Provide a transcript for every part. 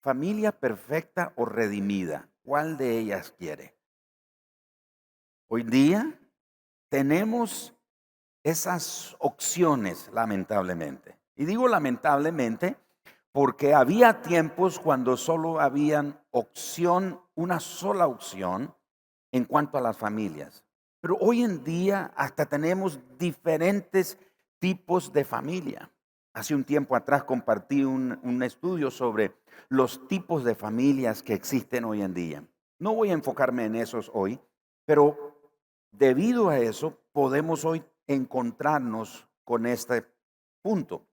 familia perfecta o redimida. ¿Cuál de ellas quiere? Hoy día tenemos esas opciones, lamentablemente. Y digo lamentablemente porque había tiempos cuando solo habían opción, una sola opción en cuanto a las familias. Pero hoy en día hasta tenemos diferentes tipos de familia. Hace un tiempo atrás compartí un, estudio sobre los tipos de familias que existen hoy en día. No voy a enfocarme en esos hoy, pero debido a eso podemos hoy encontrarnos con este punto.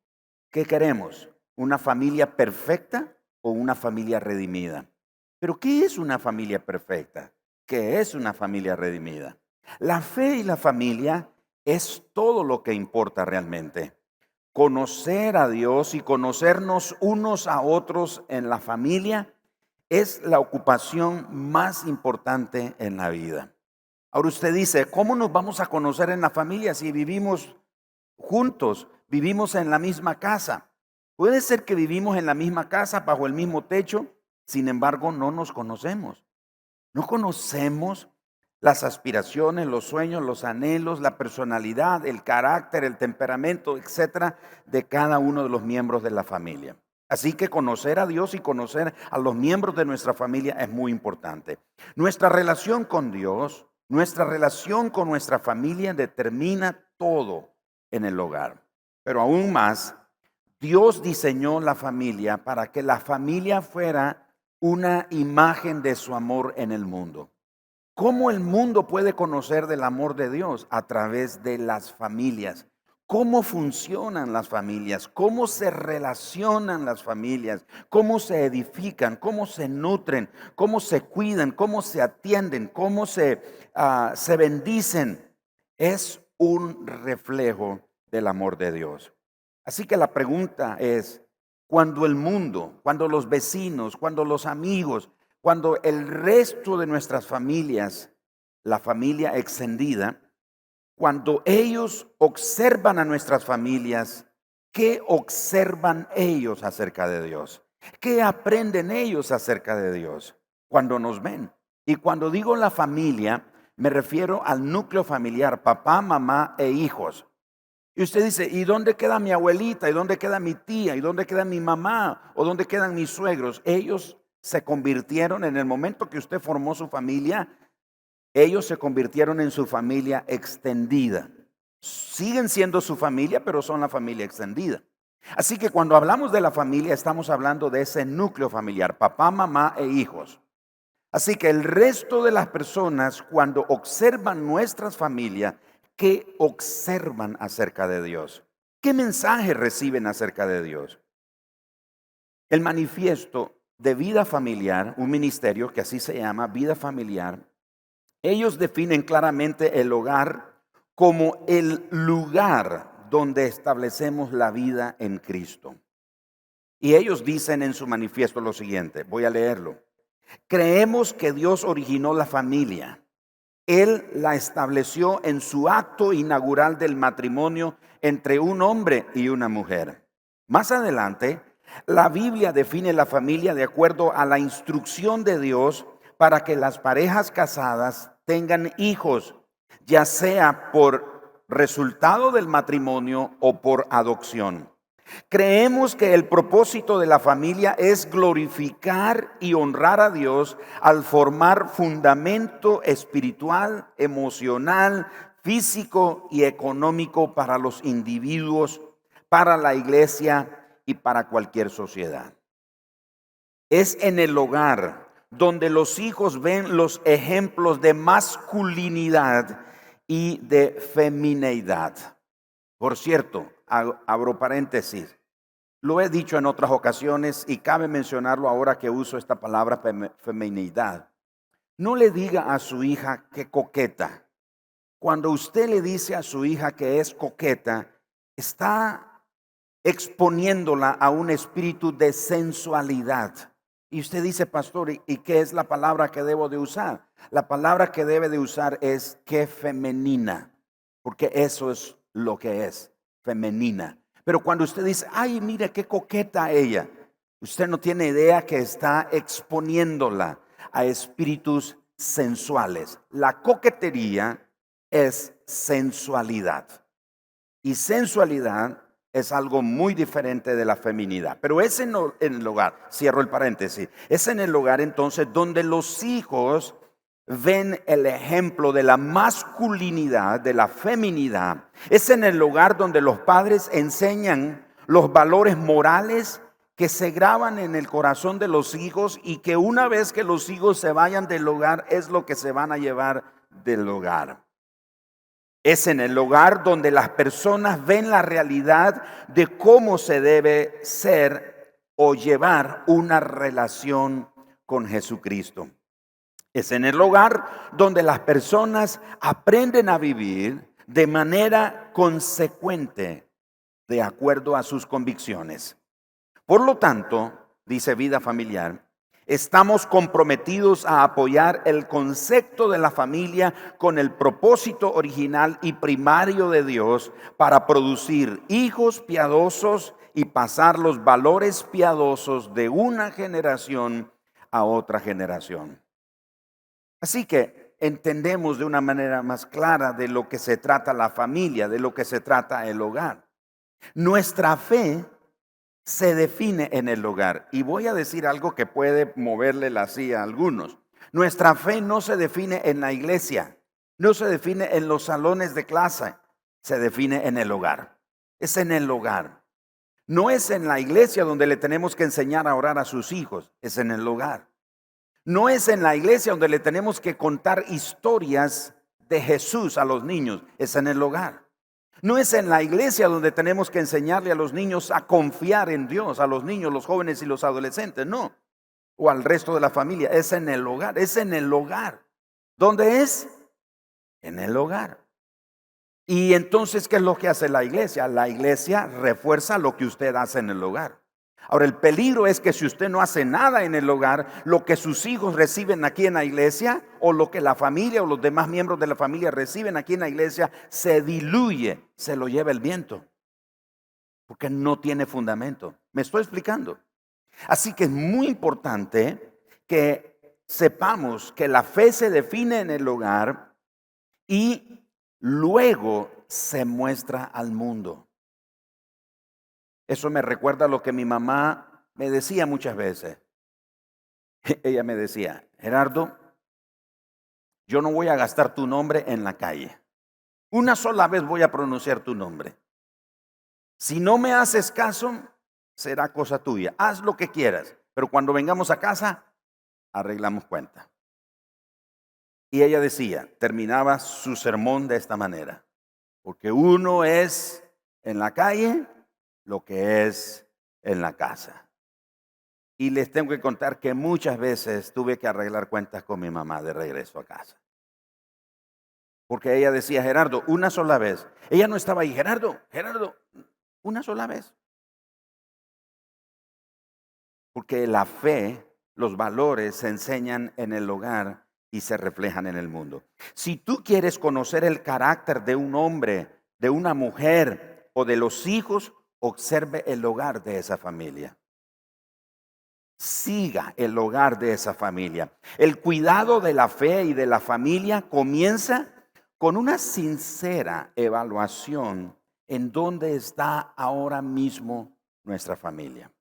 ¿Qué queremos? ¿Una familia perfecta o una familia redimida? Pero ¿qué es una familia perfecta? ¿Qué es una familia redimida? La fe y la familia es todo lo que importa realmente. Conocer a Dios y conocernos unos a otros en la familia es la ocupación más importante en la vida. Ahora usted dice, ¿cómo nos vamos a conocer en la familia si vivimos juntos, vivimos en la misma casa? Puede ser que vivimos en la misma casa, bajo el mismo techo, sin embargo no nos conocemos. No conocemos las aspiraciones, los sueños, los anhelos, la personalidad, el carácter, el temperamento, etcétera, de cada uno de los miembros de la familia. Así que conocer a Dios y conocer a los miembros de nuestra familia es muy importante. Nuestra relación con Dios, nuestra relación con nuestra familia determina todo en el hogar. Pero aún más, Dios diseñó la familia para que la familia fuera una imagen de su amor en el mundo. ¿Cómo el mundo puede conocer del amor de Dios? A través de las familias. ¿Cómo funcionan las familias? ¿Cómo se relacionan las familias? ¿Cómo se edifican? ¿Cómo se nutren? ¿Cómo se cuidan? ¿Cómo se atienden? ¿Cómo se, ah, se bendicen? Es un reflejo del amor de Dios. Así que la pregunta es, cuando el mundo, cuando los vecinos, cuando los amigos, cuando el resto de nuestras familias, la familia extendida, cuando ellos observan a nuestras familias, ¿qué observan ellos acerca de Dios? ¿Qué aprenden ellos acerca de Dios cuando nos ven? Y cuando digo la familia, me refiero al núcleo familiar, papá, mamá e hijos. Y usted dice, ¿y dónde queda mi abuelita? ¿Y dónde queda mi tía? ¿Y dónde queda mi mamá? ¿O dónde quedan mis suegros? Ellos se convirtieron en el momento que usted formó su familia, ellos se convirtieron en su familia extendida. Siguen siendo su familia, pero son la familia extendida. Así que cuando hablamos de la familia, estamos hablando de ese núcleo familiar, papá, mamá e hijos. Así que el resto de las personas, cuando observan nuestras familias, ¿qué observan acerca de Dios? ¿Qué mensaje reciben acerca de Dios? El manifiesto de vida familiar, un ministerio que así se llama, vida familiar, ellos definen claramente el hogar como el lugar donde establecemos la vida en Cristo. Y ellos dicen en su manifiesto lo siguiente, voy a leerlo. Creemos que Dios originó la familia. Él la estableció en su acto inaugural del matrimonio entre un hombre y una mujer. Más adelante, la Biblia define la familia de acuerdo a la instrucción de Dios para que las parejas casadas tengan hijos, ya sea por resultado del matrimonio o por adopción. Creemos que el propósito de la familia es glorificar y honrar a Dios al formar fundamento espiritual, emocional, físico y económico para los individuos, para la iglesia y para cualquier sociedad. Es en el hogar donde los hijos ven los ejemplos de masculinidad y de femineidad. Por cierto, abro paréntesis, lo he dicho en otras ocasiones y cabe mencionarlo ahora que uso esta palabra feminidad. No le diga a su hija que coqueta. Cuando usted le dice a su hija que es coqueta, está exponiéndola a un espíritu de sensualidad. Y usted dice, pastor, ¿y qué es la palabra que debo de usar? La palabra que debe de usar es que femenina, porque eso es lo que es, femenina. Pero cuando usted dice, ay, mire qué coqueta ella, usted no tiene idea que está exponiéndola a espíritus sensuales. La coquetería es sensualidad. Y sensualidad es algo muy diferente de la feminidad. Pero es en, el hogar, cierro el paréntesis, es en el hogar entonces donde los hijos ven el ejemplo de la masculinidad, de la feminidad. Es en el hogar donde los padres enseñan los valores morales que se graban en el corazón de los hijos y que una vez que los hijos se vayan del hogar es lo que se van a llevar del hogar. Es en el hogar donde las personas ven la realidad de cómo se debe ser o llevar una relación con Jesucristo. Es en el hogar donde las personas aprenden a vivir de manera consecuente de acuerdo a sus convicciones. Por lo tanto, dice vida familiar, estamos comprometidos a apoyar el concepto de la familia con el propósito original y primario de Dios para producir hijos piadosos y pasar los valores piadosos de una generación a otra generación. Así que entendemos de una manera más clara de lo que se trata la familia, de lo que se trata el hogar. Nuestra fe se define en el hogar. Y voy a decir algo que puede moverle la silla a algunos. Nuestra fe no se define en la iglesia, no se define en los salones de clase, se define en el hogar. Es en el hogar. No es en la iglesia donde le tenemos que enseñar a orar a sus hijos, es en el hogar. No es en la iglesia donde le tenemos que contar historias de Jesús a los niños, es en el hogar. No es en la iglesia donde tenemos que enseñarle a los niños a confiar en Dios, a los niños, los jóvenes y los adolescentes, no. O al resto de la familia, es en el hogar, es en el hogar. ¿Dónde es? En el hogar. Y entonces, ¿qué es lo que hace la iglesia? La iglesia refuerza lo que usted hace en el hogar. Ahora, el peligro es que si usted no hace nada en el hogar, lo que sus hijos reciben aquí en la iglesia o lo que la familia o los demás miembros de la familia reciben aquí en la iglesia se diluye, se lo lleva el viento, porque no tiene fundamento. ¿Me estoy explicando? Así que es muy importante que sepamos que la fe se define en el hogar y luego se muestra al mundo. Eso me recuerda a lo que mi mamá me decía muchas veces. Ella me decía, Gerardo, yo no voy a gastar tu nombre en la calle. Una sola vez voy a pronunciar tu nombre. Si no me haces caso, será cosa tuya. Haz lo que quieras, pero cuando vengamos a casa, arreglamos cuenta. Y ella decía, terminaba su sermón de esta manera, porque uno es en la calle lo que es en la casa. Y les tengo que contar que muchas veces tuve que arreglar cuentas con mi mamá de regreso a casa. Porque ella decía, Gerardo, una sola vez. Ella no estaba ahí, Gerardo, Gerardo, una sola vez. Porque la fe, los valores se enseñan en el hogar y se reflejan en el mundo. Si tú quieres conocer el carácter de un hombre, de una mujer o de los hijos, observe el hogar de esa familia. Siga el hogar de esa familia. El cuidado de la fe y de la familia comienza con una sincera evaluación en dónde está ahora mismo nuestra familia.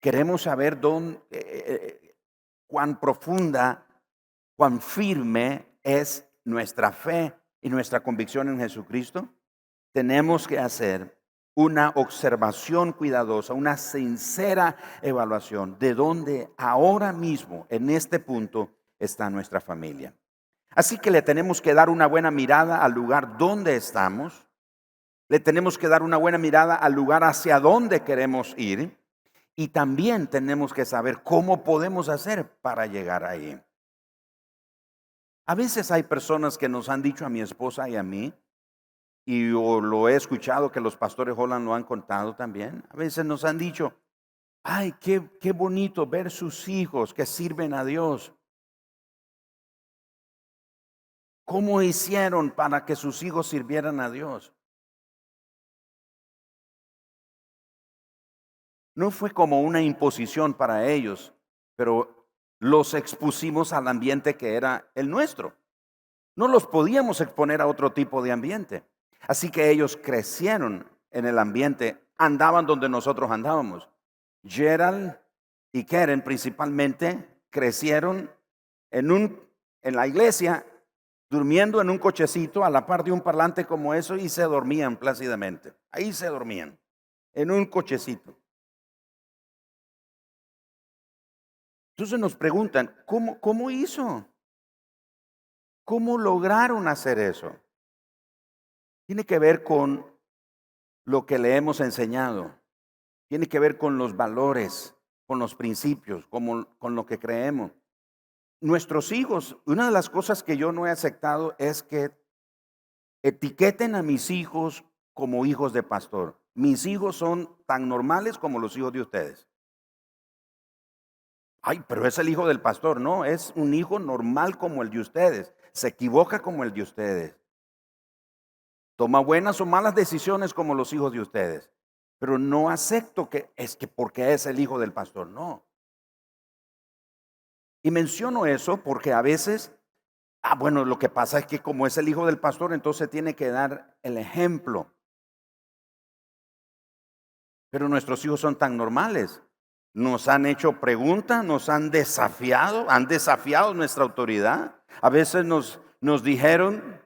Queremos saber dónde, eh, eh, cuán profunda, cuán firme es nuestra fe y nuestra convicción en Jesucristo. Tenemos que hacer una observación cuidadosa, una sincera evaluación de dónde ahora mismo, en este punto, está nuestra familia. Así que le tenemos que dar una buena mirada al lugar donde estamos, le tenemos que dar una buena mirada al lugar hacia donde queremos ir y también tenemos que saber cómo podemos hacer para llegar ahí. A veces hay personas que nos han dicho a mi esposa y a mí, y lo he escuchado que los pastores Holland lo han contado también. A veces nos han dicho, ay, qué, qué bonito ver sus hijos que sirven a Dios. ¿Cómo hicieron para que sus hijos sirvieran a Dios? No fue como una imposición para ellos, pero los expusimos al ambiente que era el nuestro. No los podíamos exponer a otro tipo de ambiente. Así que ellos crecieron en el ambiente, andaban donde nosotros andábamos. Gerald y Karen principalmente crecieron en, un, en la iglesia, durmiendo en un cochecito a la par de un parlante como eso y se dormían plácidamente. Ahí se dormían, en un cochecito. Entonces nos preguntan, ¿cómo, cómo hizo? ¿Cómo lograron hacer eso? Tiene que ver con lo que le hemos enseñado. Tiene que ver con los valores, con los principios, con, lo que creemos. Nuestros hijos, una de las cosas que yo no he aceptado es que etiqueten a mis hijos como hijos de pastor. Mis hijos son tan normales como los hijos de ustedes. Ay, pero es el hijo del pastor. No, es un hijo normal como el de ustedes. Se equivoca como el de ustedes. Toma buenas o malas decisiones como los hijos de ustedes. Pero no acepto que es que porque es el hijo del pastor. No. Y menciono eso porque a veces, ah, bueno, lo que pasa es que como es el hijo del pastor, entonces tiene que dar el ejemplo. Pero nuestros hijos son tan normales. Nos han hecho preguntas, nos han desafiado, han desafiado nuestra autoridad. A veces nos, nos dijeron,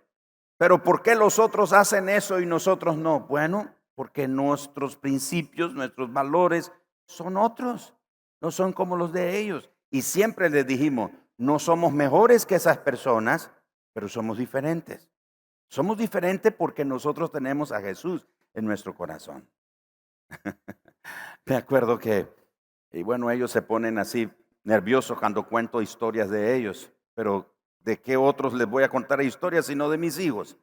pero ¿por qué los otros hacen eso y nosotros no? Bueno, porque nuestros principios, nuestros valores son otros, no son como los de ellos. Y siempre les dijimos, no somos mejores que esas personas, pero somos diferentes. Somos diferentes porque nosotros tenemos a Jesús en nuestro corazón. Me acuerdo que, y bueno, ellos se ponen así nerviosos cuando cuento historias de ellos, pero ¿de qué otros les voy a contar historias sino de mis hijos?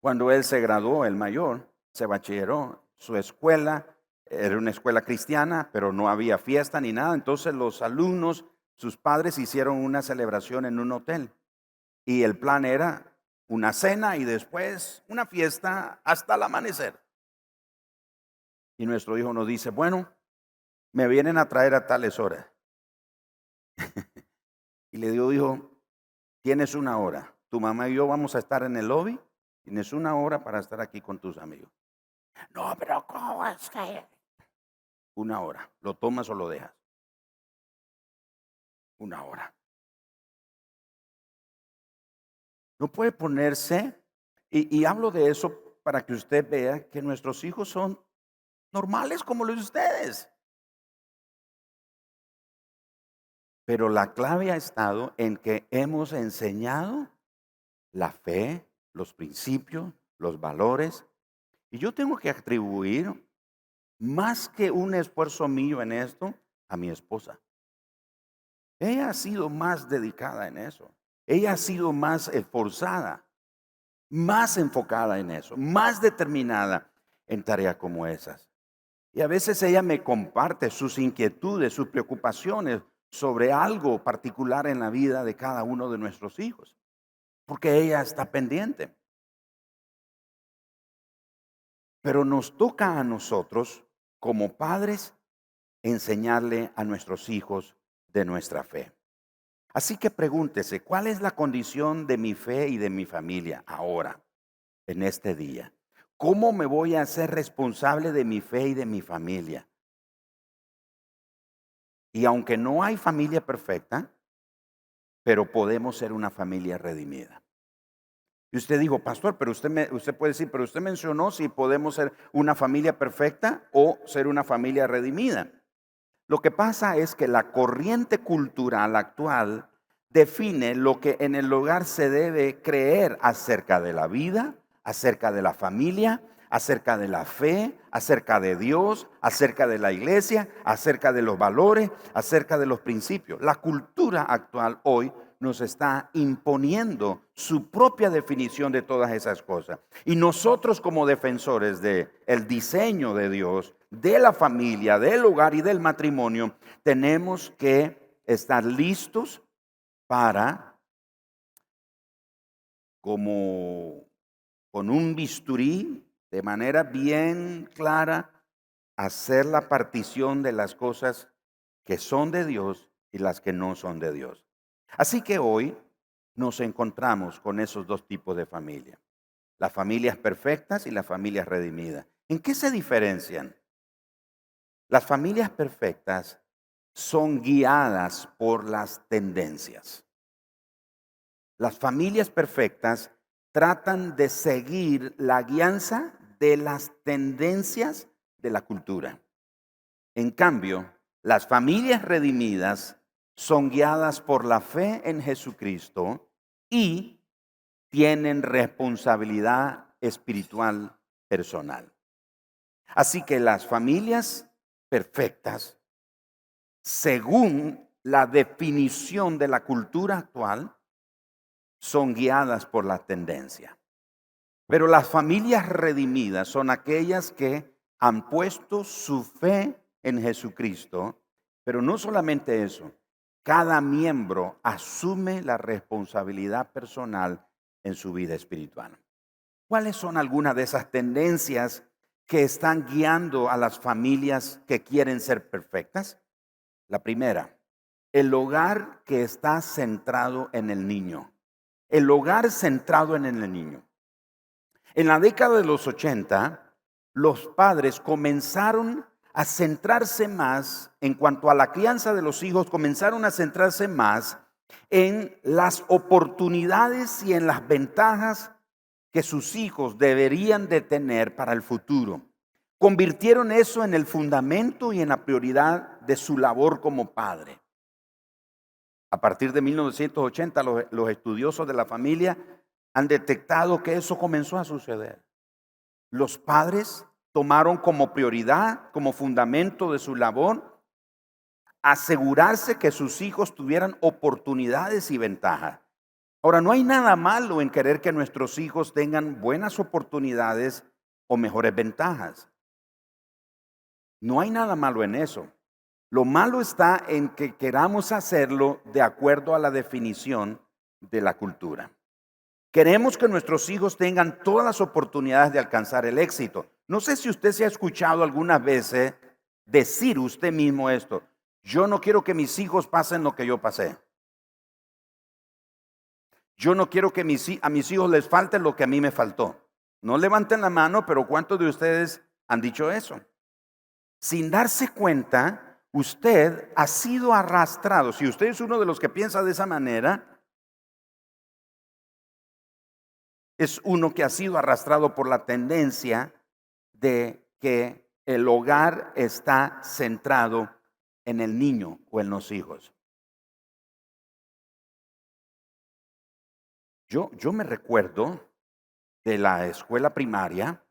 Cuando él se graduó, el mayor, se bachilleró, su escuela era una escuela cristiana, pero no había fiesta ni nada. Entonces los alumnos, sus padres hicieron una celebración en un hotel. Y el plan era una cena y después una fiesta hasta el amanecer. Y nuestro hijo nos dice, bueno, me vienen a traer a tales horas. y le digo, hijo, tienes una hora. Tu mamá y yo vamos a estar en el lobby. Tienes una hora para estar aquí con tus amigos. No, pero ¿cómo es que? Una hora. ¿Lo tomas o lo dejas? Una hora. No puede ponerse, y, hablo de eso para que usted vea que nuestros hijos son normales como los de ustedes. Pero la clave ha estado en que hemos enseñado la fe, los principios, los valores. Y yo tengo que atribuir más que un esfuerzo mío en esto, a mi esposa. Ella ha sido más dedicada en eso. Ella ha sido más esforzada, más enfocada en eso, más determinada en tareas como esas. Y a veces ella me comparte sus inquietudes, sus preocupaciones sobre algo particular en la vida de cada uno de nuestros hijos, porque ella está pendiente. Pero nos toca a nosotros como padres, enseñarle a nuestros hijos de nuestra fe. Así que pregúntese, ¿cuál es la condición de mi fe y de mi familia ahora, en este día? ¿Cómo me voy a hacer responsable de mi fe y de mi familia? Y aunque no hay familia perfecta, pero podemos ser una familia redimida. Y usted dijo, pastor, pero usted, me, usted puede decir, pero usted mencionó si podemos ser una familia perfecta o ser una familia redimida. Lo que pasa es que la corriente cultural actual define lo que en el hogar se debe creer acerca de la vida, acerca de la familia, acerca de la fe, acerca de Dios, acerca de la iglesia, acerca de los valores, acerca de los principios. La cultura actual hoy nos está imponiendo su propia definición de todas esas cosas. Y nosotros como defensores de el diseño de Dios, de la familia, del hogar y del matrimonio, tenemos que estar listos para como con un bisturí de manera bien clara hacer la partición de las cosas que son de Dios y las que no son de Dios. Así que hoy nos encontramos con esos dos tipos de familia. Las familias perfectas y las familias redimidas. ¿En qué se diferencian? Las familias perfectas son guiadas por las tendencias. Las familias perfectas tratan de seguir la guianza de las tendencias de la cultura. En cambio, las familias redimidas son guiadas por la fe en Jesucristo y tienen responsabilidad espiritual personal. Así que las familias perfectas, según la definición de la cultura actual, son guiadas por la tendencia. Pero las familias redimidas son aquellas que han puesto su fe en Jesucristo, pero no solamente eso, cada miembro asume la responsabilidad personal en su vida espiritual. ¿Cuáles son algunas de esas tendencias que están guiando a las familias que quieren ser perfectas? La primera, el hogar que está centrado en el niño. El hogar centrado en el niño. En la década de los 80, los padres comenzaron a centrarse más en cuanto a la crianza de los hijos, comenzaron a centrarse más en las oportunidades y en las ventajas que sus hijos deberían de tener para el futuro. Convirtieron eso en el fundamento y en la prioridad de su labor como padre. A partir de 1980, los, estudiosos de la familia han detectado que eso comenzó a suceder. Los padres tomaron como prioridad, como fundamento de su labor, asegurarse que sus hijos tuvieran oportunidades y ventajas. Ahora, no hay nada malo en querer que nuestros hijos tengan buenas oportunidades o mejores ventajas. No hay nada malo en eso. Lo malo está en que queramos hacerlo de acuerdo a la definición de la cultura. Queremos que nuestros hijos tengan todas las oportunidades de alcanzar el éxito. No sé si usted se ha escuchado algunas veces decir usted mismo esto. Yo no quiero que mis hijos pasen lo que yo pasé. Yo no quiero que a mis hijos les falte lo que a mí me faltó. No levanten la mano, pero ¿cuántos de ustedes han dicho eso? Sin darse cuenta, usted ha sido arrastrado, si usted es uno de los que piensa de esa manera, es uno que ha sido arrastrado por la tendencia de que el hogar está centrado en el niño o en los hijos. Yo, yo me recuerdo de la escuela primaria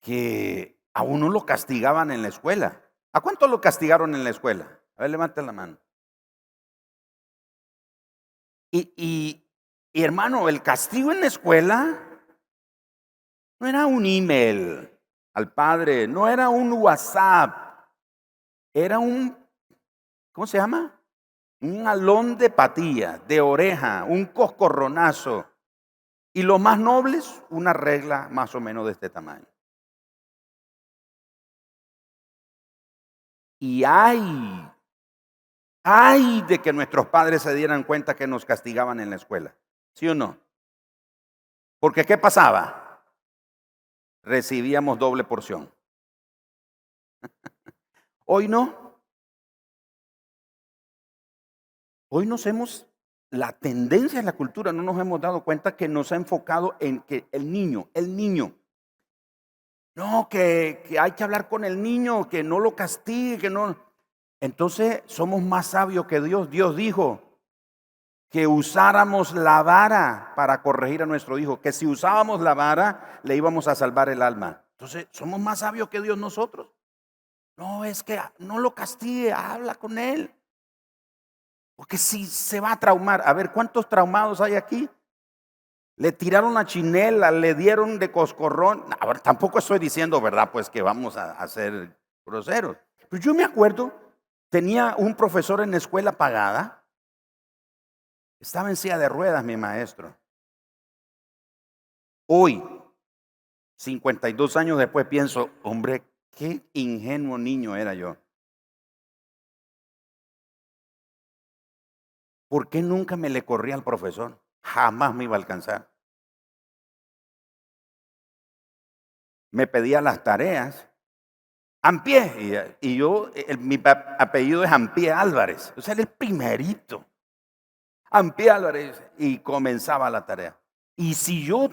que a uno lo castigaban en la escuela. ¿A cuánto lo castigaron en la escuela? A ver, levanten la mano. Y, y, hermano, el castigo en la escuela no era un email al padre, no era un WhatsApp, era un, ¿cómo se llama? Un alón de patilla, de oreja, un coscorronazo. Y lo más nobles, una regla más o menos de este tamaño. Y ay, ay de que nuestros padres se dieran cuenta que nos castigaban en la escuela. ¿Sí o no? Porque ¿qué pasaba? Recibíamos doble porción. Hoy no. Hoy nos hemos, la tendencia en la cultura, no nos hemos dado cuenta que nos ha enfocado en que el niño, el niño, no, que, hay que hablar con el niño, que no lo castigue, que no. Entonces somos más sabios que Dios. Dios dijo que usáramos la vara para corregir a nuestro hijo, que si usábamos la vara le íbamos a salvar el alma. Entonces somos más sabios que Dios nosotros. No, es que no lo castigue, habla con él. Porque si se va a traumar, a ver, ¿cuántos traumados hay aquí? Le tiraron la chinela, le dieron de coscorrón. Ahora, tampoco estoy diciendo, ¿verdad? Pues que vamos a, hacer ser groseros. Pero yo me acuerdo, tenía un profesor en la escuela pagada. Estaba en silla de ruedas mi maestro. Hoy, 52 años después pienso, hombre, qué ingenuo niño era yo. ¿Por qué nunca me le corría al profesor? Jamás me iba a alcanzar. Me pedía las tareas. Ampié. Y, yo, mi apellido es Ampié Álvarez. O sea, era el primerito. Álvarez. Y comenzaba la tarea. Y si yo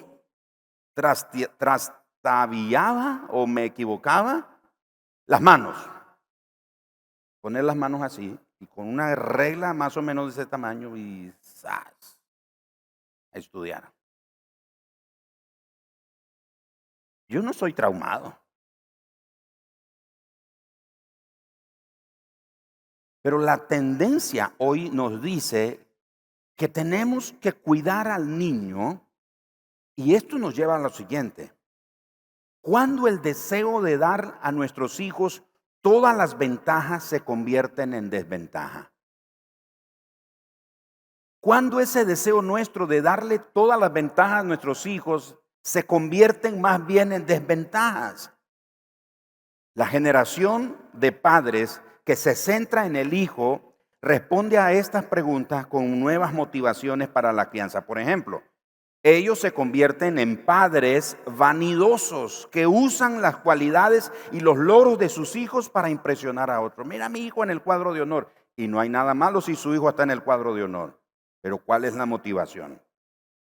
trastabillaba o me equivocaba, las manos. Poner las manos así y con una regla más o menos de ese tamaño y ¡zas! estudiar. Yo no soy traumado. Pero la tendencia hoy nos dice que tenemos que cuidar al niño y esto nos lleva a lo siguiente. Cuando el deseo de dar a nuestros hijos todas las ventajas se convierten en desventaja. Cuando ese deseo nuestro de darle todas las ventajas a nuestros hijos se convierten más bien en desventajas. La generación de padres que se centra en el hijo responde a estas preguntas con nuevas motivaciones para la crianza. Por ejemplo, ellos se convierten en padres vanidosos que usan las cualidades y los logros de sus hijos para impresionar a otros. Mira a mi hijo en el cuadro de honor. Y no hay nada malo si su hijo está en el cuadro de honor. Pero ¿cuál es la motivación?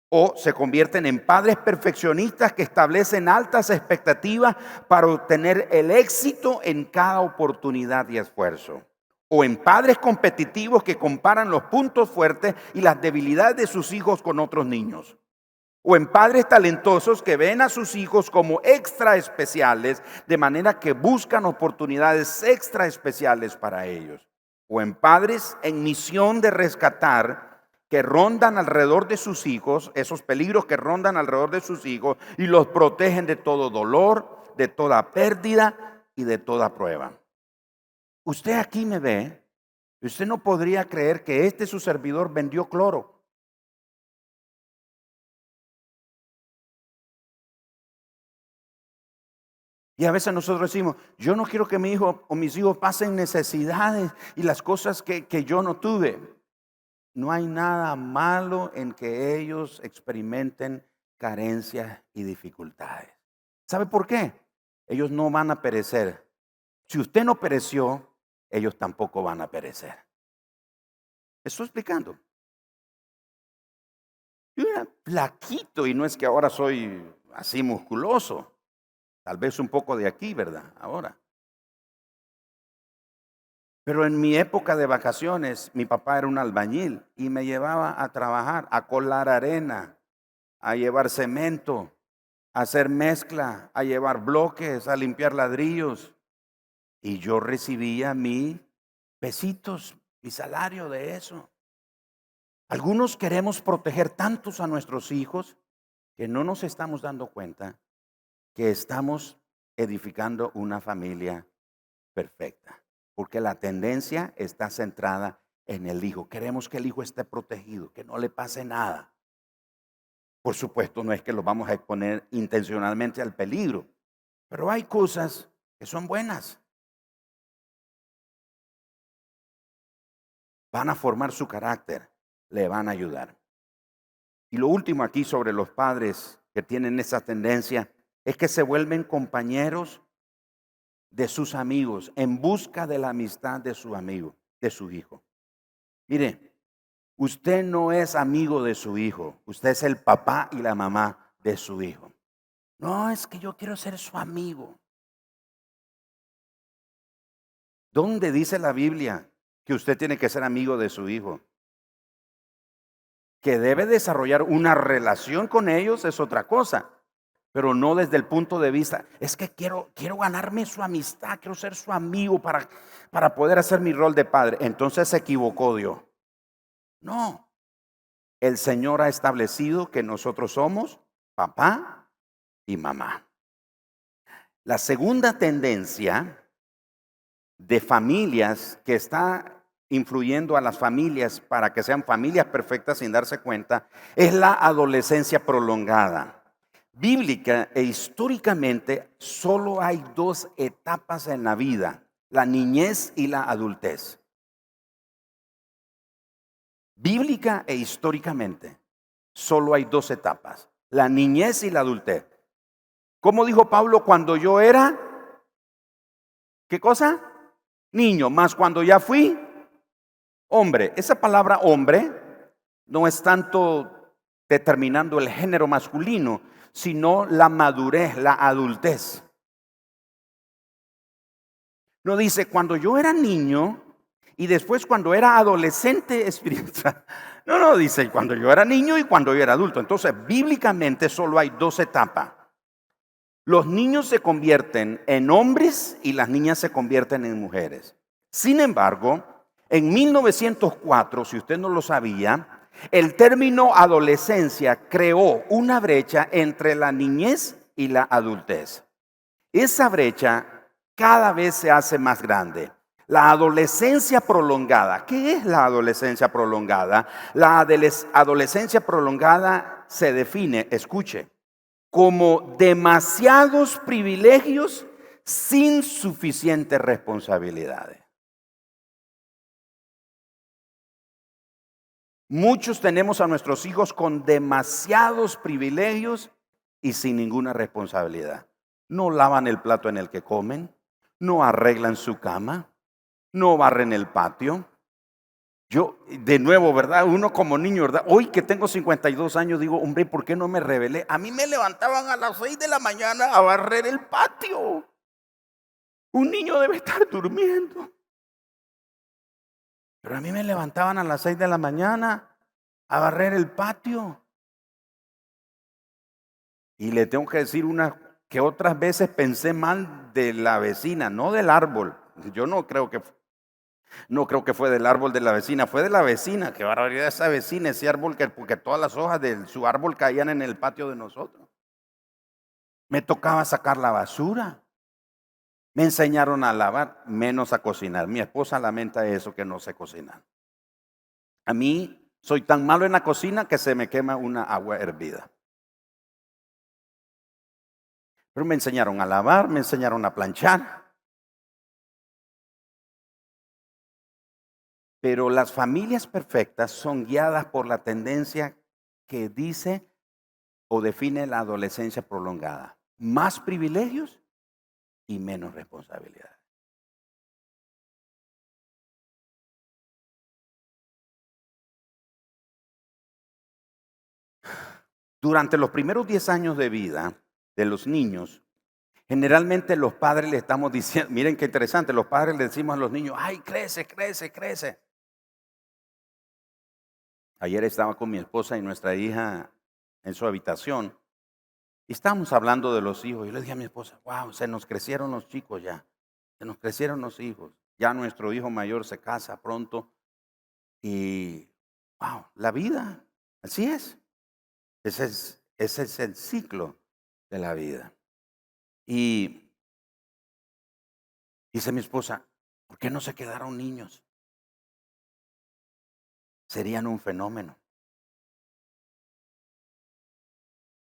O se convierten en padres perfeccionistas que establecen altas expectativas para obtener el éxito en cada oportunidad y esfuerzo o en padres competitivos que comparan los puntos fuertes y las debilidades de sus hijos con otros niños o en padres talentosos que ven a sus hijos como extra especiales, de manera que buscan oportunidades extra especiales para ellos, o en padres en misión de rescatar que rondan alrededor de sus hijos, esos peligros que rondan alrededor de sus hijos y los protegen de todo dolor, de toda pérdida y de toda prueba. Usted aquí me ve, usted no podría creer que este su servidor vendió cloro. Y a veces nosotros decimos, yo no quiero que mi hijo o mis hijos pasen necesidades y las cosas que, que yo no tuve. No hay nada malo en que ellos experimenten carencias y dificultades. ¿Sabe por qué? Ellos no van a perecer. Si usted no pereció, ellos tampoco van a perecer. Estoy explicando. Yo era flaquito y no es que ahora soy así musculoso. Tal vez un poco de aquí, ¿verdad? Ahora. Pero en mi época de vacaciones, mi papá era un albañil y me llevaba a trabajar, a colar arena, a llevar cemento, a hacer mezcla, a llevar bloques, a limpiar ladrillos. Y yo recibía mi pesitos, mi salario de eso. Algunos queremos proteger tantos a nuestros hijos que no nos estamos dando cuenta que estamos edificando una familia perfecta, porque la tendencia está centrada en el hijo. Queremos que el hijo esté protegido, que no le pase nada. Por supuesto, no es que lo vamos a exponer intencionalmente al peligro, pero hay cosas que son buenas. Van a formar su carácter, le van a ayudar. Y lo último aquí sobre los padres que tienen esa tendencia es que se vuelven compañeros de sus amigos en busca de la amistad de su amigo, de su hijo. Mire, usted no es amigo de su hijo, usted es el papá y la mamá de su hijo. No, es que yo quiero ser su amigo. ¿Dónde dice la Biblia que usted tiene que ser amigo de su hijo? Que debe desarrollar una relación con ellos es otra cosa pero no desde el punto de vista, es que quiero, quiero ganarme su amistad, quiero ser su amigo para, para poder hacer mi rol de padre. Entonces se equivocó Dios. No, el Señor ha establecido que nosotros somos papá y mamá. La segunda tendencia de familias que está influyendo a las familias para que sean familias perfectas sin darse cuenta es la adolescencia prolongada. bíblica e históricamente solo hay dos etapas en la vida, la niñez y la adultez. Bíblica e históricamente solo hay dos etapas, la niñez y la adultez. ¿Cómo dijo Pablo cuando yo era? ¿Qué cosa? Niño, más cuando ya fui hombre. Esa palabra hombre no es tanto determinando el género masculino, sino la madurez, la adultez. No dice, cuando yo era niño y después cuando era adolescente espiritual. No, no, dice, cuando yo era niño y cuando yo era adulto. Entonces, bíblicamente solo hay dos etapas. Los niños se convierten en hombres y las niñas se convierten en mujeres. Sin embargo, en 1904, si usted no lo sabía, el término adolescencia creó una brecha entre la niñez y la adultez. Esa brecha cada vez se hace más grande. La adolescencia prolongada. ¿Qué es la adolescencia prolongada? La adolescencia prolongada se define, escuche, como demasiados privilegios sin suficientes responsabilidades. Muchos tenemos a nuestros hijos con demasiados privilegios y sin ninguna responsabilidad. No lavan el plato en el que comen, no arreglan su cama, no barren el patio. Yo, de nuevo, ¿verdad? Uno como niño, ¿verdad? Hoy que tengo 52 años, digo, hombre, ¿por qué no me rebelé? A mí me levantaban a las 6 de la mañana a barrer el patio. Un niño debe estar durmiendo. Pero a mí me levantaban a las seis de la mañana a barrer el patio. Y le tengo que decir una que otras veces pensé mal de la vecina, no del árbol. Yo no creo que no creo que fue del árbol de la vecina, fue de la vecina. Qué barbaridad esa vecina, ese árbol que porque todas las hojas de su árbol caían en el patio de nosotros. Me tocaba sacar la basura. Me enseñaron a lavar, menos a cocinar. Mi esposa lamenta eso, que no sé cocinar. A mí soy tan malo en la cocina que se me quema una agua hervida. Pero me enseñaron a lavar, me enseñaron a planchar. Pero las familias perfectas son guiadas por la tendencia que dice o define la adolescencia prolongada. Más privilegios y menos responsabilidad. Durante los primeros 10 años de vida de los niños, generalmente los padres le estamos diciendo, miren qué interesante, los padres le decimos a los niños, ay, crece, crece, crece. Ayer estaba con mi esposa y nuestra hija en su habitación y estábamos hablando de los hijos. Y le dije a mi esposa, wow, se nos crecieron los chicos ya. Se nos crecieron los hijos. Ya nuestro hijo mayor se casa pronto. Y, wow, la vida, así es. Ese es, ese es el ciclo de la vida. Y dice mi esposa, ¿por qué no se quedaron niños? Serían un fenómeno.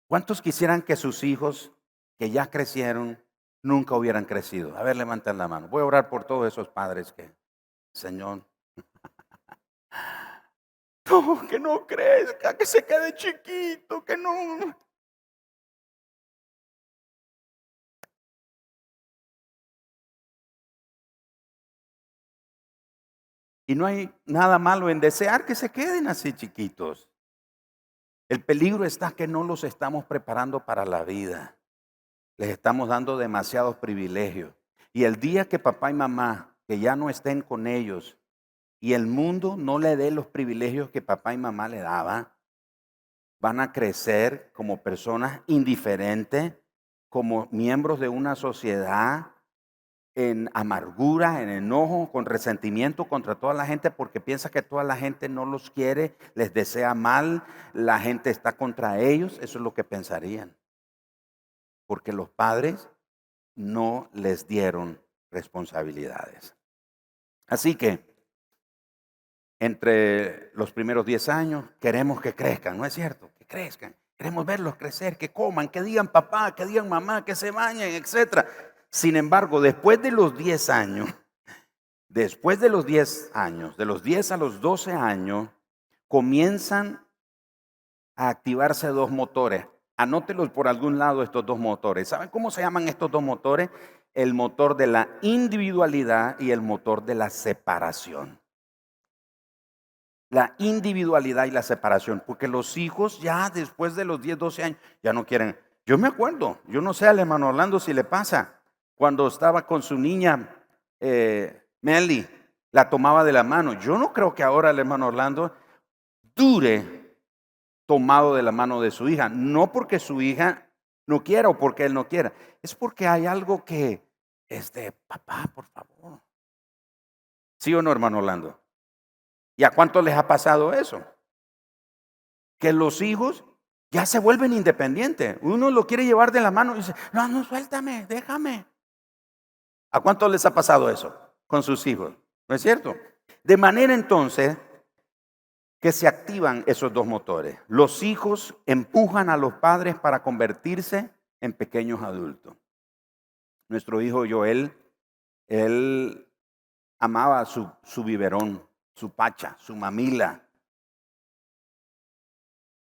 ¿Cuántos quisieran que sus hijos, que ya crecieron, nunca hubieran crecido? A ver, levanten la mano. Voy a orar por todos esos padres que, Señor, no, que no crezca, que se quede chiquito, que no. Y no hay nada malo en desear que se queden así chiquitos. El peligro está que no los estamos preparando para la vida. Les estamos dando demasiados privilegios. Y el día que papá y mamá, que ya no estén con ellos, y el mundo no le dé los privilegios que papá y mamá le daban, van a crecer como personas indiferentes, como miembros de una sociedad en amargura, en enojo, con resentimiento contra toda la gente porque piensa que toda la gente no los quiere, les desea mal, la gente está contra ellos, eso es lo que pensarían. Porque los padres no les dieron responsabilidades. Así que entre los primeros 10 años queremos que crezcan, ¿no es cierto? Que crezcan, Queremos verlos crecer, que coman, que digan papá, que digan mamá, que se bañen, etc. Sin embargo, después de los 10 años, después de los 10 años, de los 10 a los 12 años, comienzan a activarse dos motores. Anótelos por algún lado estos dos motores. ¿Saben cómo se llaman estos dos motores? El motor de la individualidad y el motor de la separación la individualidad y la separación, porque los hijos ya después de los 10, 12 años ya no quieren. Yo me acuerdo, yo no sé al hermano Orlando si le pasa, cuando estaba con su niña eh, Melly, la tomaba de la mano. Yo no creo que ahora el hermano Orlando dure tomado de la mano de su hija, no porque su hija no quiera o porque él no quiera, es porque hay algo que es de papá, por favor. ¿Sí o no, hermano Orlando? ¿Y a cuánto les ha pasado eso? Que los hijos ya se vuelven independientes. Uno lo quiere llevar de la mano y dice, no, no, suéltame, déjame. ¿A cuánto les ha pasado eso con sus hijos? ¿No es cierto? De manera entonces que se activan esos dos motores. Los hijos empujan a los padres para convertirse en pequeños adultos. Nuestro hijo Joel, él amaba su, su biberón su pacha, su mamila.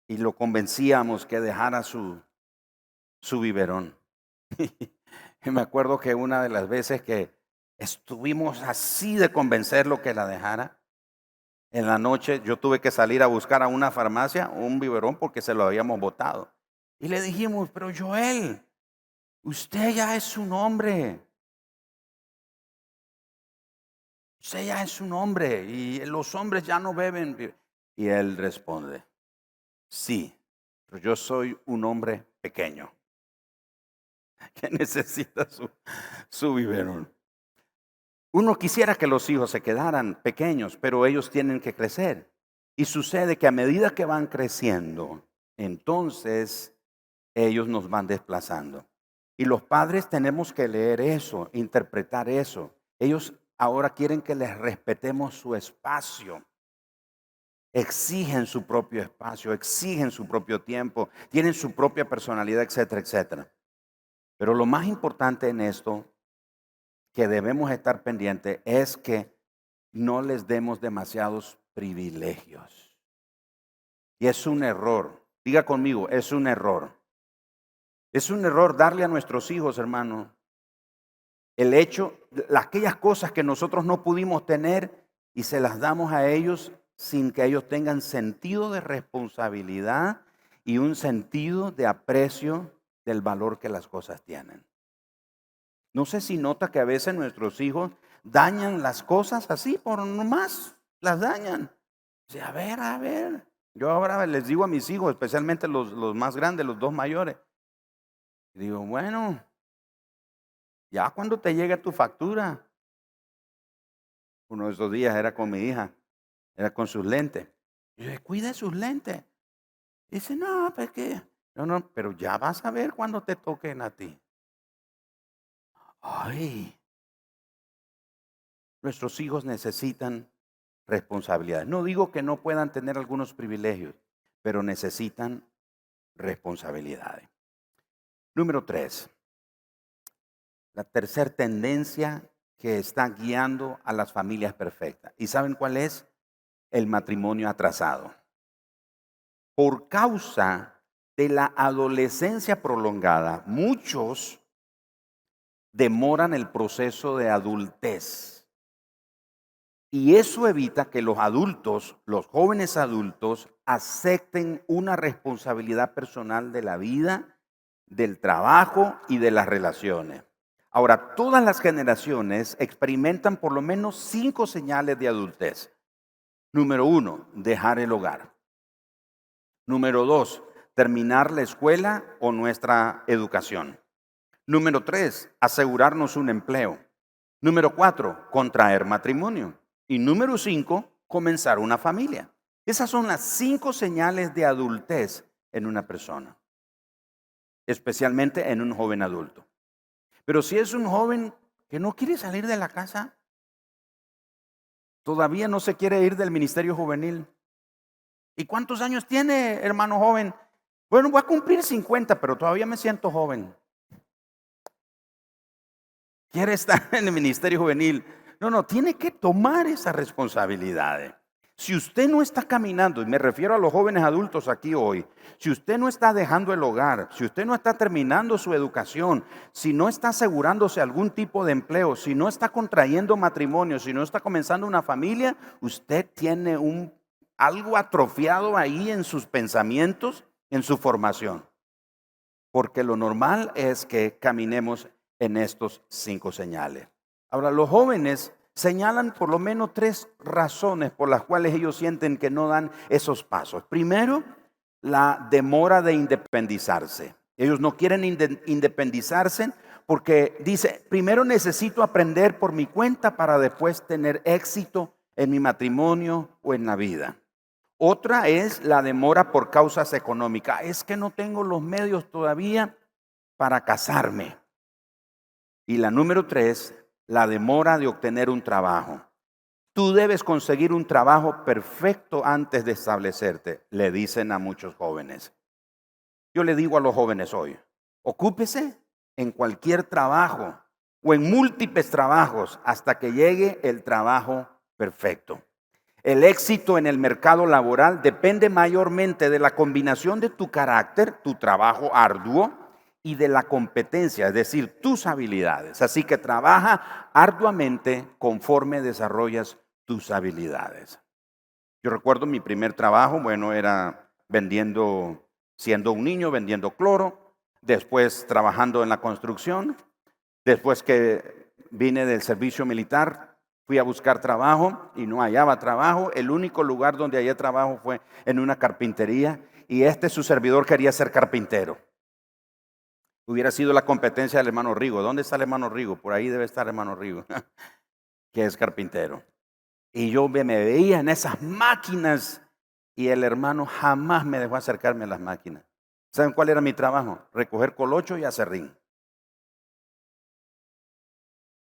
Y lo convencíamos que dejara su, su biberón. y me acuerdo que una de las veces que estuvimos así de convencerlo que la dejara, en la noche yo tuve que salir a buscar a una farmacia un biberón porque se lo habíamos botado. Y le dijimos, pero Joel, usted ya es un hombre. Usted ya es un hombre y los hombres ya no beben. Y él responde, sí, pero yo soy un hombre pequeño que necesita su, su. Uno quisiera que los hijos se quedaran pequeños, pero ellos tienen que crecer. Y sucede que a medida que van creciendo, entonces ellos nos van desplazando. Y los padres tenemos que leer eso, interpretar eso. Ellos ahora quieren que les respetemos su espacio. Exigen su propio espacio, exigen su propio tiempo, tienen su propia personalidad, etcétera, etcétera. Pero lo más importante en esto que debemos estar pendientes es que no les demos demasiados privilegios. Y es un error. Diga conmigo, es un error. Es un error darle a nuestros hijos, hermano, el hecho, aquellas cosas que nosotros no pudimos tener y se las damos a ellos sin que ellos tengan sentido de responsabilidad y un sentido de aprecio del valor que las cosas tienen. No sé si nota que a veces nuestros hijos dañan las cosas así por nomás, las dañan. O a ver, a ver. Yo ahora les digo a mis hijos, especialmente los, los más grandes, los dos mayores, digo, bueno, ya cuando te llegue tu factura. Uno de esos días era con mi hija, era con sus lentes. Y yo, cuida sus lentes. dice, no, pues qué. No, no, pero ya vas a ver cuando te toquen a ti. Ay, nuestros hijos necesitan responsabilidad. No digo que no puedan tener algunos privilegios, pero necesitan responsabilidades. Número tres, la tercera tendencia que está guiando a las familias perfectas. ¿Y saben cuál es? El matrimonio atrasado. Por causa de la adolescencia prolongada, muchos demoran el proceso de adultez. Y eso evita que los adultos, los jóvenes adultos, acepten una responsabilidad personal de la vida, del trabajo y de las relaciones. Ahora, todas las generaciones experimentan por lo menos cinco señales de adultez. Número uno, dejar el hogar. Número dos, terminar la escuela o nuestra educación. Número tres, asegurarnos un empleo. Número cuatro, contraer matrimonio. Y número cinco, comenzar una familia. Esas son las cinco señales de adultez en una persona, especialmente en un joven adulto. Pero si es un joven que no quiere salir de la casa, todavía no se quiere ir del ministerio juvenil. ¿Y cuántos años tiene, hermano joven? Bueno, voy a cumplir 50, pero todavía me siento joven. Quiere estar en el ministerio juvenil. No, no, tiene que tomar esa responsabilidad. Si usted no está caminando, y me refiero a los jóvenes adultos aquí hoy, si usted no está dejando el hogar, si usted no está terminando su educación, si no está asegurándose algún tipo de empleo, si no está contrayendo matrimonio, si no está comenzando una familia, usted tiene un algo atrofiado ahí en sus pensamientos, en su formación. Porque lo normal es que caminemos en estos cinco señales. Ahora, los jóvenes señalan por lo menos tres razones por las cuales ellos sienten que no dan esos pasos. Primero, la demora de independizarse. Ellos no quieren independizarse porque dice, primero necesito aprender por mi cuenta para después tener éxito en mi matrimonio o en la vida. Otra es la demora por causas económicas. Es que no tengo los medios todavía para casarme. Y la número tres, la demora de obtener un trabajo. Tú debes conseguir un trabajo perfecto antes de establecerte, le dicen a muchos jóvenes. Yo le digo a los jóvenes hoy, ocúpese en cualquier trabajo o en múltiples trabajos hasta que llegue el trabajo perfecto. El éxito en el mercado laboral depende mayormente de la combinación de tu carácter, tu trabajo arduo, y de la competencia, es decir, tus habilidades. Así que trabaja arduamente conforme desarrollas tus habilidades. Yo recuerdo mi primer trabajo, bueno, era vendiendo, siendo un niño, vendiendo cloro, después trabajando en la construcción, después que vine del servicio militar, fui a buscar trabajo y no hallaba trabajo. El único lugar donde hallé trabajo fue en una carpintería y este su servidor quería ser carpintero. Hubiera sido la competencia del hermano Rigo. ¿Dónde está el hermano Rigo? Por ahí debe estar el hermano Rigo, que es carpintero. Y yo me veía en esas máquinas y el hermano jamás me dejó acercarme a las máquinas. ¿Saben cuál era mi trabajo? Recoger colocho y acerrín.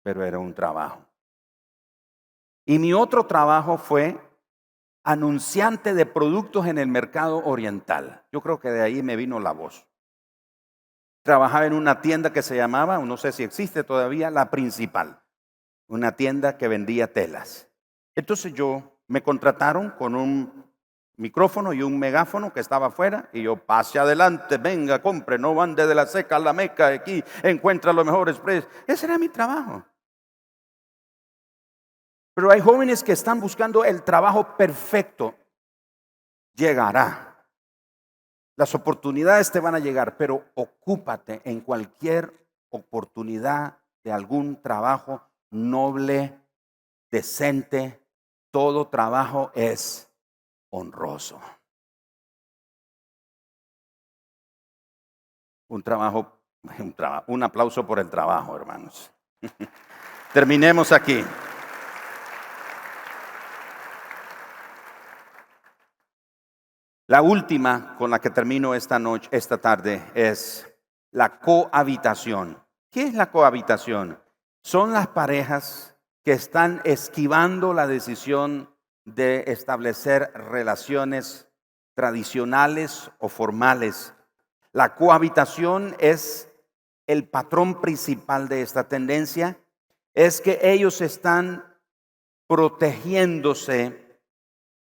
Pero era un trabajo. Y mi otro trabajo fue anunciante de productos en el mercado oriental. Yo creo que de ahí me vino la voz trabajaba en una tienda que se llamaba, no sé si existe todavía, La Principal, una tienda que vendía telas. Entonces yo me contrataron con un micrófono y un megáfono que estaba afuera y yo pase adelante, venga, compre, no ande de la seca a la meca, aquí encuentra los mejores precios. Ese era mi trabajo. Pero hay jóvenes que están buscando el trabajo perfecto. Llegará. Las oportunidades te van a llegar, pero ocúpate en cualquier oportunidad de algún trabajo noble, decente. Todo trabajo es honroso. Un trabajo, un, aplauso por el trabajo, hermanos. Terminemos aquí. La última con la que termino esta noche, esta tarde, es la cohabitación. ¿Qué es la cohabitación? Son las parejas que están esquivando la decisión de establecer relaciones tradicionales o formales. La cohabitación es el patrón principal de esta tendencia, es que ellos están protegiéndose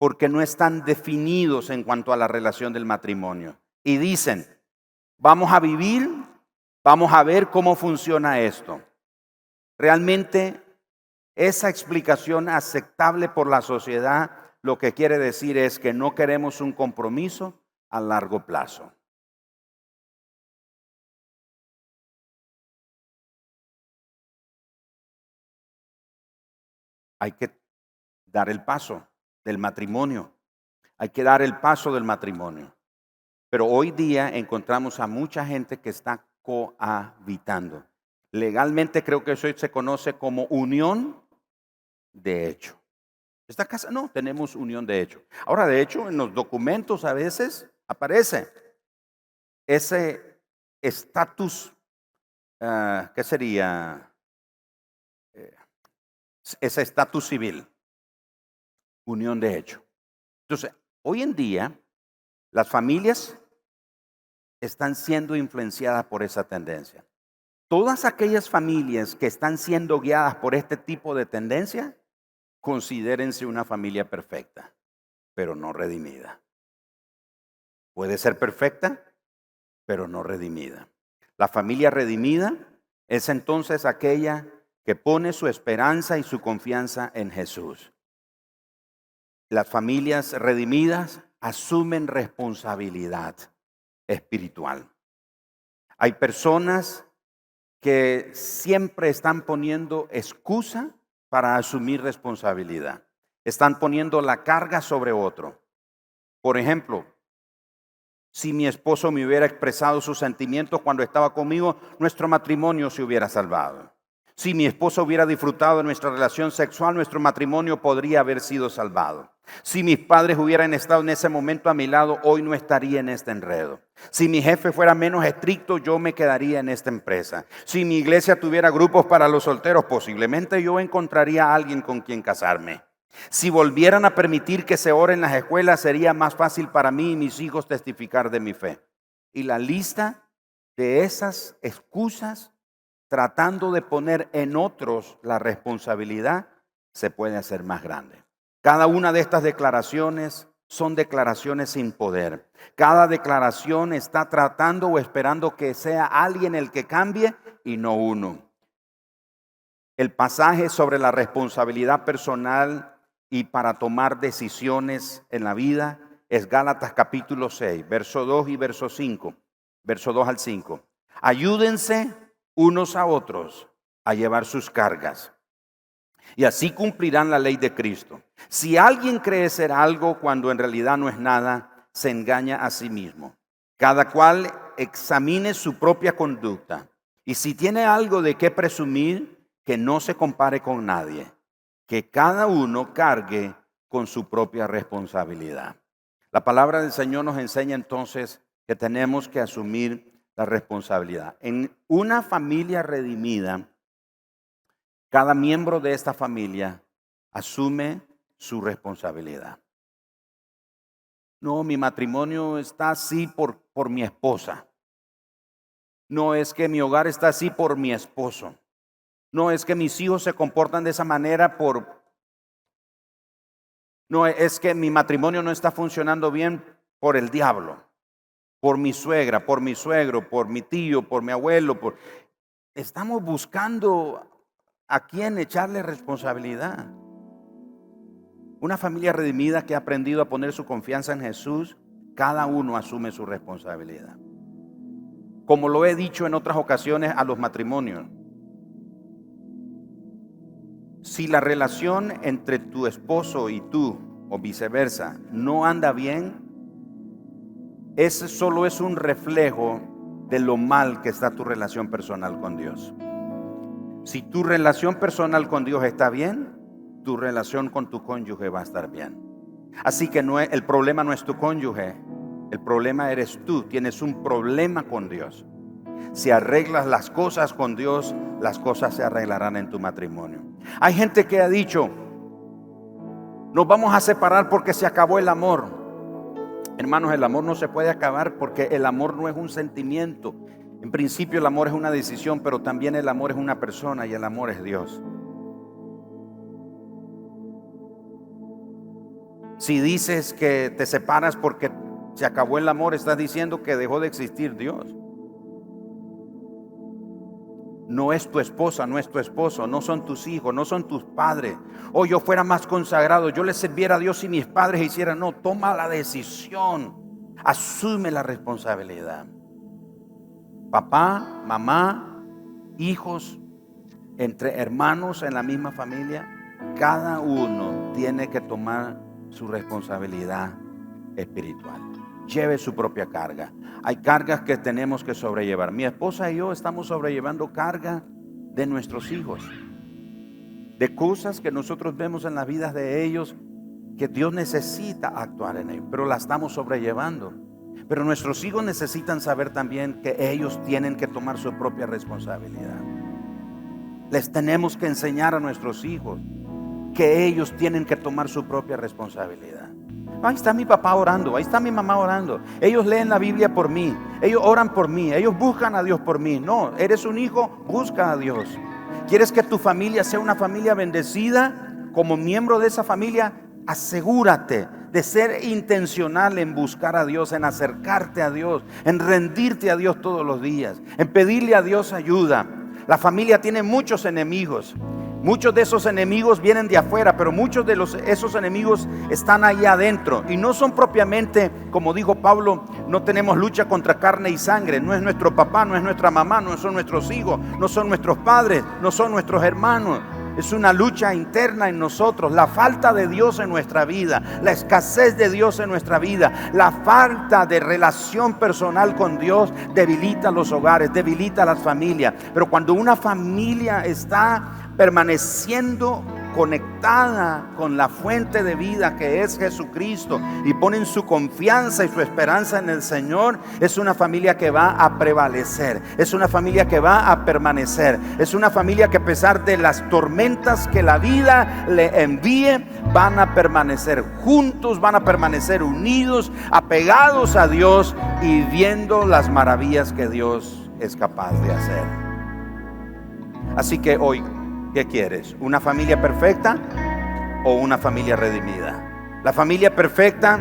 porque no están definidos en cuanto a la relación del matrimonio. Y dicen, vamos a vivir, vamos a ver cómo funciona esto. Realmente esa explicación aceptable por la sociedad lo que quiere decir es que no queremos un compromiso a largo plazo. Hay que dar el paso del matrimonio. Hay que dar el paso del matrimonio. Pero hoy día encontramos a mucha gente que está cohabitando. Legalmente creo que eso se conoce como unión de hecho. Esta casa no, tenemos unión de hecho. Ahora, de hecho, en los documentos a veces aparece ese estatus, ah, ¿qué sería? Eh, ese estatus civil unión de hecho. Entonces, hoy en día, las familias están siendo influenciadas por esa tendencia. Todas aquellas familias que están siendo guiadas por este tipo de tendencia, considérense una familia perfecta, pero no redimida. Puede ser perfecta, pero no redimida. La familia redimida es entonces aquella que pone su esperanza y su confianza en Jesús. Las familias redimidas asumen responsabilidad espiritual. Hay personas que siempre están poniendo excusa para asumir responsabilidad. Están poniendo la carga sobre otro. Por ejemplo, si mi esposo me hubiera expresado sus sentimientos cuando estaba conmigo, nuestro matrimonio se hubiera salvado. Si mi esposo hubiera disfrutado de nuestra relación sexual, nuestro matrimonio podría haber sido salvado. Si mis padres hubieran estado en ese momento a mi lado, hoy no estaría en este enredo. Si mi jefe fuera menos estricto, yo me quedaría en esta empresa. Si mi iglesia tuviera grupos para los solteros, posiblemente yo encontraría a alguien con quien casarme. Si volvieran a permitir que se ore en las escuelas, sería más fácil para mí y mis hijos testificar de mi fe. Y la lista de esas excusas, tratando de poner en otros la responsabilidad, se puede hacer más grande. Cada una de estas declaraciones son declaraciones sin poder. Cada declaración está tratando o esperando que sea alguien el que cambie y no uno. El pasaje sobre la responsabilidad personal y para tomar decisiones en la vida es Gálatas capítulo 6, verso 2 y verso 5, verso 2 al 5. Ayúdense unos a otros a llevar sus cargas y así cumplirán la ley de Cristo. Si alguien cree ser algo cuando en realidad no es nada, se engaña a sí mismo. Cada cual examine su propia conducta y si tiene algo de qué presumir, que no se compare con nadie que cada uno cargue con su propia responsabilidad. La palabra del Señor nos enseña entonces que tenemos que asumir la responsabilidad. En una familia redimida, cada miembro de esta familia asume su responsabilidad. No, mi matrimonio está así por, por mi esposa. No es que mi hogar está así por mi esposo. No es que mis hijos se comportan de esa manera por... No es que mi matrimonio no está funcionando bien por el diablo, por mi suegra, por mi suegro, por mi tío, por mi abuelo. Por... Estamos buscando a quién echarle responsabilidad. Una familia redimida que ha aprendido a poner su confianza en Jesús, cada uno asume su responsabilidad. Como lo he dicho en otras ocasiones a los matrimonios, si la relación entre tu esposo y tú, o viceversa, no anda bien, ese solo es un reflejo de lo mal que está tu relación personal con Dios. Si tu relación personal con Dios está bien, tu relación con tu cónyuge va a estar bien. Así que no el problema no es tu cónyuge, el problema eres tú, tienes un problema con Dios. Si arreglas las cosas con Dios, las cosas se arreglarán en tu matrimonio. Hay gente que ha dicho, nos vamos a separar porque se acabó el amor. Hermanos, el amor no se puede acabar porque el amor no es un sentimiento. En principio el amor es una decisión, pero también el amor es una persona y el amor es Dios. Si dices que te separas porque se acabó el amor, estás diciendo que dejó de existir Dios no es tu esposa, no es tu esposo, no son tus hijos, no son tus padres. O yo fuera más consagrado, yo le sirviera a Dios si mis padres hicieran. No, toma la decisión, asume la responsabilidad. Papá, mamá, hijos, entre hermanos en la misma familia, cada uno tiene que tomar su responsabilidad espiritual. Lleve su propia carga. Hay cargas que tenemos que sobrellevar. Mi esposa y yo estamos sobrellevando carga de nuestros hijos, de cosas que nosotros vemos en las vidas de ellos que Dios necesita actuar en ellos, pero la estamos sobrellevando. Pero nuestros hijos necesitan saber también que ellos tienen que tomar su propia responsabilidad. Les tenemos que enseñar a nuestros hijos que ellos tienen que tomar su propia responsabilidad. Ahí está mi papá orando, ahí está mi mamá orando. Ellos leen la Biblia por mí, ellos oran por mí, ellos buscan a Dios por mí. No, eres un hijo, busca a Dios. ¿Quieres que tu familia sea una familia bendecida? Como miembro de esa familia, asegúrate de ser intencional en buscar a Dios, en acercarte a Dios, en rendirte a Dios todos los días, en pedirle a Dios ayuda. La familia tiene muchos enemigos. Muchos de esos enemigos vienen de afuera, pero muchos de los, esos enemigos están ahí adentro. Y no son propiamente, como dijo Pablo, no tenemos lucha contra carne y sangre. No es nuestro papá, no es nuestra mamá, no son nuestros hijos, no son nuestros padres, no son nuestros hermanos. Es una lucha interna en nosotros, la falta de Dios en nuestra vida, la escasez de Dios en nuestra vida, la falta de relación personal con Dios debilita los hogares, debilita las familias. Pero cuando una familia está permaneciendo conectada con la fuente de vida que es Jesucristo y ponen su confianza y su esperanza en el Señor, es una familia que va a prevalecer, es una familia que va a permanecer, es una familia que a pesar de las tormentas que la vida le envíe, van a permanecer juntos, van a permanecer unidos, apegados a Dios y viendo las maravillas que Dios es capaz de hacer. Así que hoy ¿Qué quieres? ¿Una familia perfecta o una familia redimida? La familia perfecta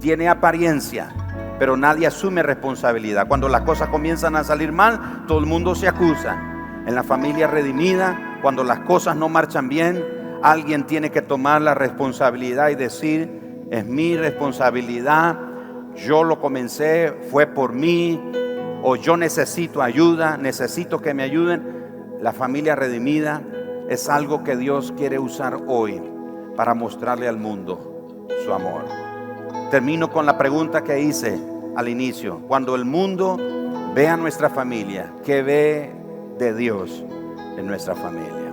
tiene apariencia, pero nadie asume responsabilidad. Cuando las cosas comienzan a salir mal, todo el mundo se acusa. En la familia redimida, cuando las cosas no marchan bien, alguien tiene que tomar la responsabilidad y decir, es mi responsabilidad, yo lo comencé, fue por mí, o yo necesito ayuda, necesito que me ayuden la familia redimida es algo que Dios quiere usar hoy para mostrarle al mundo su amor. Termino con la pregunta que hice al inicio. Cuando el mundo ve a nuestra familia, ¿qué ve de Dios en nuestra familia?